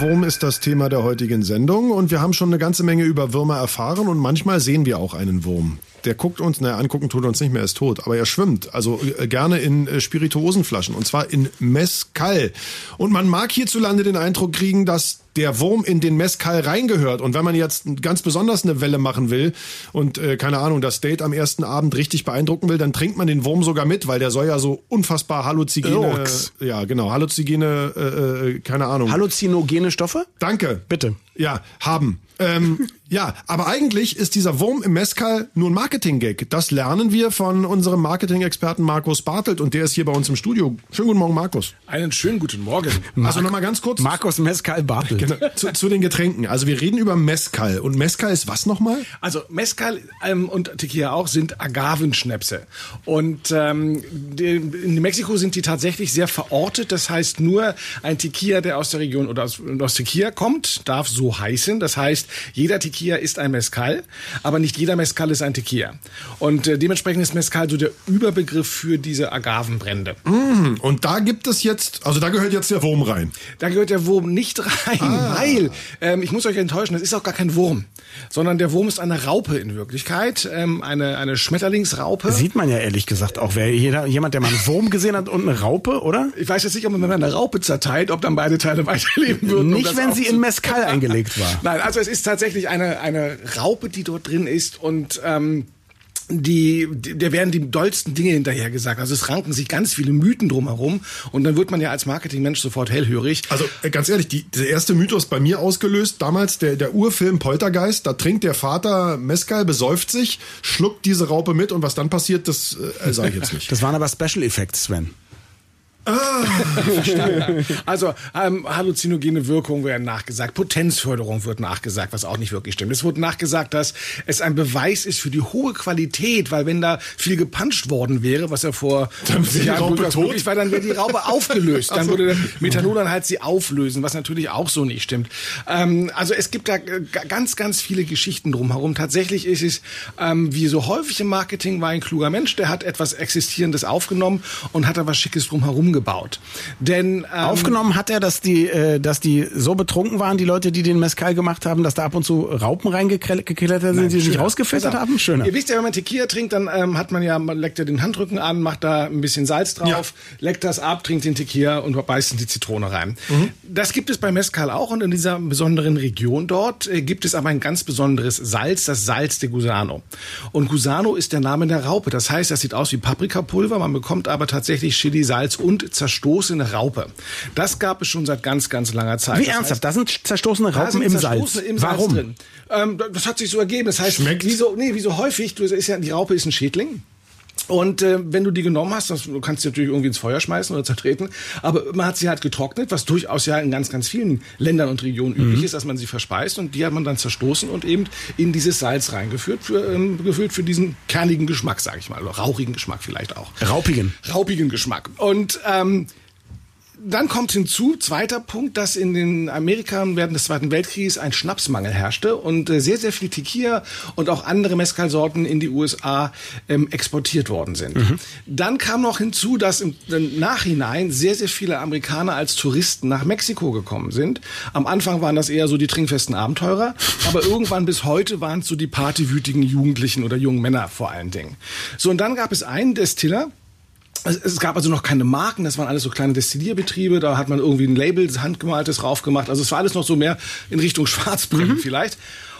Wurm ist das Thema der heutigen Sendung und wir haben schon eine ganze Menge über Würmer erfahren und manchmal sehen wir auch einen Wurm. Der guckt uns, naja, angucken tut uns nicht mehr, er ist tot, aber er schwimmt, also äh, gerne in äh, Spirituosenflaschen und zwar in Mescal. Und man mag hierzulande den Eindruck kriegen, dass der Wurm in den Mescal reingehört. Und wenn man jetzt ganz besonders eine Welle machen will und äh, keine Ahnung, das Date am ersten Abend richtig beeindrucken will, dann trinkt man den Wurm sogar mit, weil der soll ja so unfassbar halluzigene, Lurks. ja genau, halluzigene, äh, äh, keine Ahnung. Halluzinogene Stoffe? Danke. Bitte. Ja, haben. Ähm, ja, aber eigentlich ist dieser Wurm im Mescal nur ein Marketing-Gag. Das lernen wir von unserem Marketing-Experten Markus Bartelt und der ist hier bei uns im Studio. Schönen guten Morgen, Markus. Einen schönen guten Morgen. Also nochmal ganz kurz Markus Mescal Bartel. Genau, zu, zu den Getränken. Also wir reden über Mescal und Mescal ist was nochmal? Also Mezcal ähm, und Tequila auch sind Agavenschnäpse. Und ähm, in Mexiko sind die tatsächlich sehr verortet. Das heißt, nur ein Tequila, der aus der Region oder aus, aus Tequila kommt, darf so heißen. Das heißt, jeder Tequila ist ein Mezcal, aber nicht jeder Mezcal ist ein Tequila. Und äh, dementsprechend ist Mezcal so der Überbegriff für diese Agavenbrände. Und da gibt es jetzt, also da gehört jetzt der Wurm rein. Da gehört der Wurm nicht rein, weil, ähm, ich muss euch enttäuschen, das ist auch gar kein Wurm, sondern der Wurm ist eine Raupe in Wirklichkeit, ähm, eine, eine Schmetterlingsraupe. Sieht man ja ehrlich gesagt auch. Wer jeder, jemand, der mal einen Wurm gesehen hat und eine Raupe, oder? Ich weiß jetzt nicht, ob man, wenn man eine Raupe zerteilt, ob dann beide Teile weiterleben würden. um Nicht, das wenn sie in Mescal eingelegt war. Nein, also es ist tatsächlich eine, eine Raupe, die dort drin ist und ähm, die, der werden die dollsten Dinge hinterher gesagt. Also es ranken sich ganz viele Mythen drumherum und dann wird man ja als Marketingmensch sofort hellhörig. Also äh, ganz ehrlich, die, der erste Mythos bei mir ausgelöst, damals der, der Urfilm Poltergeist, da trinkt der Vater Mescal, besäuft sich, schluckt diese Raupe mit und was dann passiert, das äh, sage ich jetzt nicht. Das waren aber Special Effects, Sven. Also ähm, halluzinogene Wirkungen werden nachgesagt, Potenzförderung wird nachgesagt, was auch nicht wirklich stimmt. Es wurde nachgesagt, dass es ein Beweis ist für die hohe Qualität, weil wenn da viel gepanscht worden wäre, was ja vor Dann 50 wäre die Jahren durchaus möglich war, dann wäre die Raupe aufgelöst. Dann würde der Methanol sie auflösen, was natürlich auch so nicht stimmt. Ähm, also es gibt da ganz, ganz viele Geschichten drumherum. Tatsächlich ist es, ähm, wie so häufig im Marketing, war ein kluger Mensch, der hat etwas Existierendes aufgenommen und hat da was Schickes drumherum gebaut. Denn ähm, Aufgenommen hat er, dass die, äh, dass die so betrunken waren, die Leute, die den Mescal gemacht haben, dass da ab und zu Raupen reingeklettert sind, die Schöner. rausgefiltert haben? Schöner. Ihr wisst ja, wenn man Tequila trinkt, dann ähm, hat man ja, man leckt ja den Handrücken an, macht da ein bisschen Salz drauf, leckt das ab, trinkt den Tequila und beißt in die Zitrone rein. Mhm. Das gibt es bei Mezcal auch und in dieser besonderen Region dort äh, gibt es aber ein ganz besonderes Salz, das Salz de Gusano. Und Gusano ist der Name der Raupe. Das heißt, das sieht aus wie Paprikapulver, man bekommt aber tatsächlich Chili, Salz und zerstoßene Raupe. Das gab es schon seit ganz, ganz langer Zeit. Wie Das ernsthaft? heißt, da sind zerstoßene Raupen sind im Salz. Zerstoßene im Salz Warum? drin. Ähm, das hat sich so ergeben. Das heißt, Schmeckt? wie so, nee, wie so häufig, du, ist ja, die Raupe ist ein Schädling. Und äh, wenn du die genommen hast, das, du kannst sie natürlich irgendwie ins Feuer schmeißen oder zertreten, aber man hat sie halt getrocknet, was durchaus ja in ganz, ganz vielen Ländern und Regionen Mhm. üblich ist, dass man sie verspeist und die hat man dann zerstoßen und eben in dieses Salz reingeführt, für, ähm, gefüllt für diesen kernigen Geschmack, sage ich mal, oder rauchigen Geschmack vielleicht auch Raupigen. raupigen Geschmack. Und ähm, dann kommt hinzu, zweiter Punkt, dass in den Amerika während des Zweiten Weltkrieges ein Schnapsmangel herrschte und äh, sehr, sehr viel Tequila und auch andere Mezcal-Sorten in die USA ähm, exportiert worden sind. Dann kam noch hinzu, dass im, im Nachhinein sehr, sehr viele Amerikaner als Touristen nach Mexiko gekommen sind. Am Anfang waren das eher so die trinkfesten Abenteurer, aber irgendwann bis heute waren es so die partywütigen Jugendlichen oder jungen Männer vor allen Dingen. So, und dann gab es einen Destiller, es, gab also noch keine Marken, das waren alles so kleine Destillierbetriebe, da hat man irgendwie ein Label, das handgemaltes raufgemacht. Also es war alles noch so mehr in Richtung Schwarzbrennen vielleicht.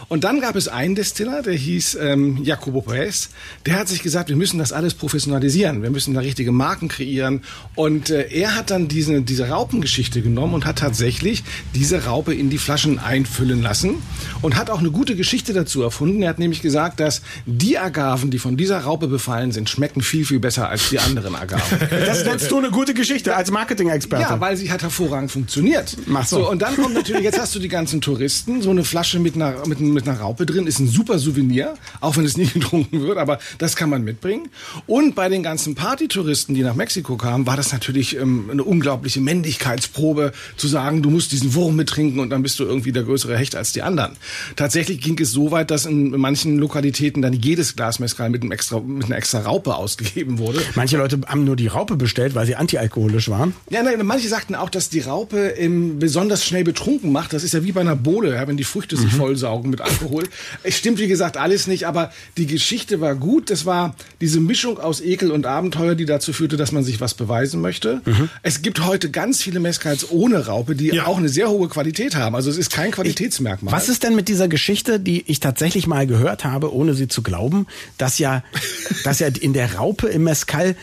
Und dann gab es einen Destiller, der hieß ähm, Jacobo Perez, der hat sich gesagt, wir müssen das alles professionalisieren, wir müssen da richtige Marken kreieren. Und äh, er hat dann diese, diese Raupengeschichte genommen und hat tatsächlich diese Raupe in die Flaschen einfüllen lassen und hat auch eine gute Geschichte dazu erfunden. Er hat nämlich gesagt, dass die Agaven, die von dieser Raupe befallen sind, schmecken viel, viel besser als die anderen Agaven. Das nennst du eine gute Geschichte als Marketing-Experte. Ja, weil sie halt hervorragend funktioniert. Mach so. Und dann kommt natürlich, jetzt hast du die ganzen Touristen, so eine Flasche mit, einer, mit mit einer Raupe drin, ist ein super Souvenir, auch wenn es nie getrunken wird, aber das kann man mitbringen. Und bei den ganzen Partytouristen, die nach Mexiko kamen, war das natürlich ähm, eine unglaubliche Männlichkeitsprobe, zu sagen, du musst diesen Wurm mittrinken und dann bist du irgendwie der größere Hecht als die anderen. Tatsächlich ging es so weit, dass in manchen Lokalitäten dann jedes Glas Mezcal mit, einem extra, mit einer extra Raupe ausgegeben wurde. Manche Leute haben nur die Raupe bestellt, weil sie antialkoholisch waren. Ja, nein, manche sagten auch, dass die Raupe ähm, besonders schnell betrunken macht. Das ist ja wie bei einer Bohle, ja, wenn die Früchte sich Mhm. vollsaugen mit Alkohol. Es stimmt, wie gesagt, alles nicht, aber die Geschichte war gut. Das war diese Mischung aus Ekel und Abenteuer, die dazu führte, dass man sich was beweisen möchte. Mhm. Es gibt heute ganz viele Mezcals ohne Raupe, die Ja. auch eine sehr hohe Qualität haben. Also es ist kein Qualitätsmerkmal. Was ist denn mit dieser Geschichte, die ich tatsächlich mal gehört habe, ohne sie zu glauben, dass ja, dass ja in der Raupe im Mescal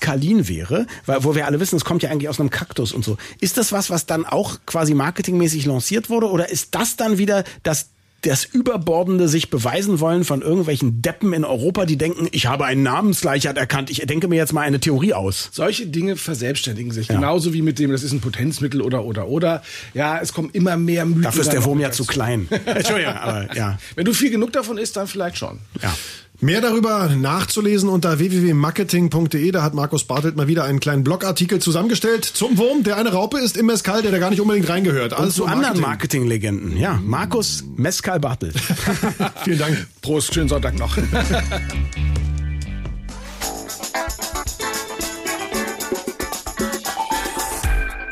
Mescalin wäre, weil, wo wir alle wissen, es kommt ja eigentlich aus einem Kaktus und so. Ist das was, was dann auch quasi marketingmäßig lanciert wurde oder ist das dann wieder das das überbordende sich beweisen wollen von irgendwelchen Deppen in Europa, die denken, ich habe einen Namensgleichheit erkannt, ich denke mir jetzt mal eine Theorie aus. Solche Dinge verselbstständigen sich. Genauso wie mit dem, das ist ein Potenzmittel oder, oder, oder. Ja, es kommen immer mehr Mythen. Dafür ist der Wurm ja zu klein. Entschuldigung, aber ja. Wenn du viel genug davon isst, dann vielleicht schon. ja. Mehr darüber nachzulesen unter www.marketing.de. Da hat Markus Bartelt mal wieder einen kleinen Blogartikel zusammengestellt zum Wurm, der eine Raupe ist im Mescal, der da gar nicht unbedingt reingehört. Und Alles zu um anderen Marketing. Marketinglegenden. Ja, Markus Mescal Bartel. Vielen Dank. Prost, schönen Sonntag noch.